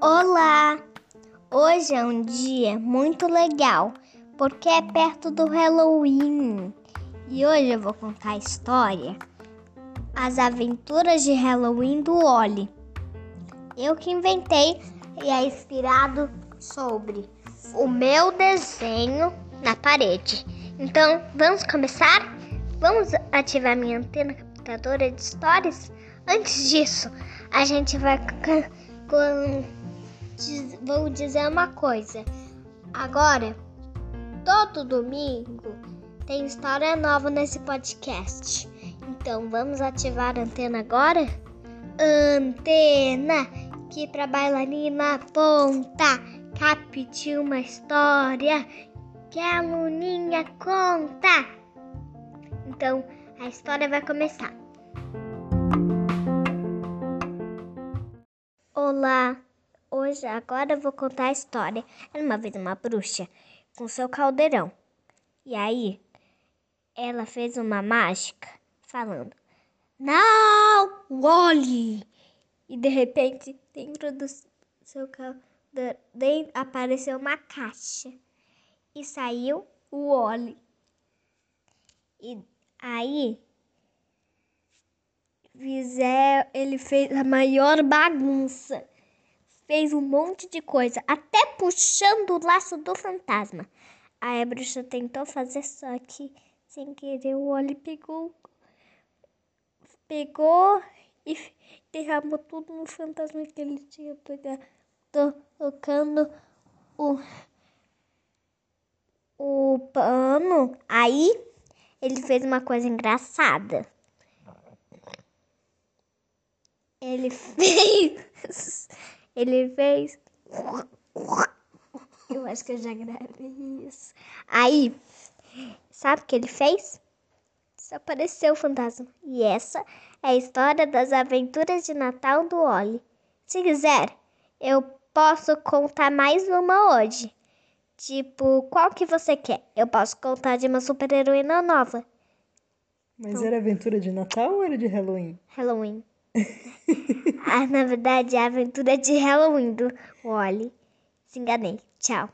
Olá! Hoje é um dia muito legal porque é perto do Halloween e hoje eu vou contar a história As Aventuras de Halloween do Oli. Eu que inventei e é inspirado sobre o meu desenho na parede. Então, vamos começar? Vamos ativar minha antena captadora de histórias? Antes disso, a gente vai com vou dizer uma coisa. Agora, todo domingo tem história nova nesse podcast. Então, vamos ativar a antena agora? Antena que pra bailarina aponta, capte uma história que a Luninha conta. Então, a história vai começar. Olá, hoje agora eu vou contar a história. Era uma vez uma bruxa com seu caldeirão. E aí, ela fez uma mágica falando: Não, olhe! E de repente, dentro do seu caldeirão apareceu uma caixa e saiu o Oli. E aí ele fez a maior bagunça. Fez um monte de coisa, até puxando o laço do fantasma. Aí a bruxa tentou fazer, só que sem querer o Oli pegou, pegou e derramou tudo no fantasma que ele tinha pegado, tocando o o pano. Aí ele fez uma coisa engraçada. Ele fez. Ele fez. Eu acho que eu já gravei isso. Aí, sabe o que ele fez? Desapareceu o fantasma. E essa é a história das aventuras de Natal do Oli. Se quiser, eu posso contar mais uma hoje. Tipo, qual que você quer? Eu posso contar de uma super-heroína nova. Mas então, era aventura de Natal ou era de Halloween? Halloween. ah, na verdade, é a aventura de Halloween do Wally. Se enganei. Tchau.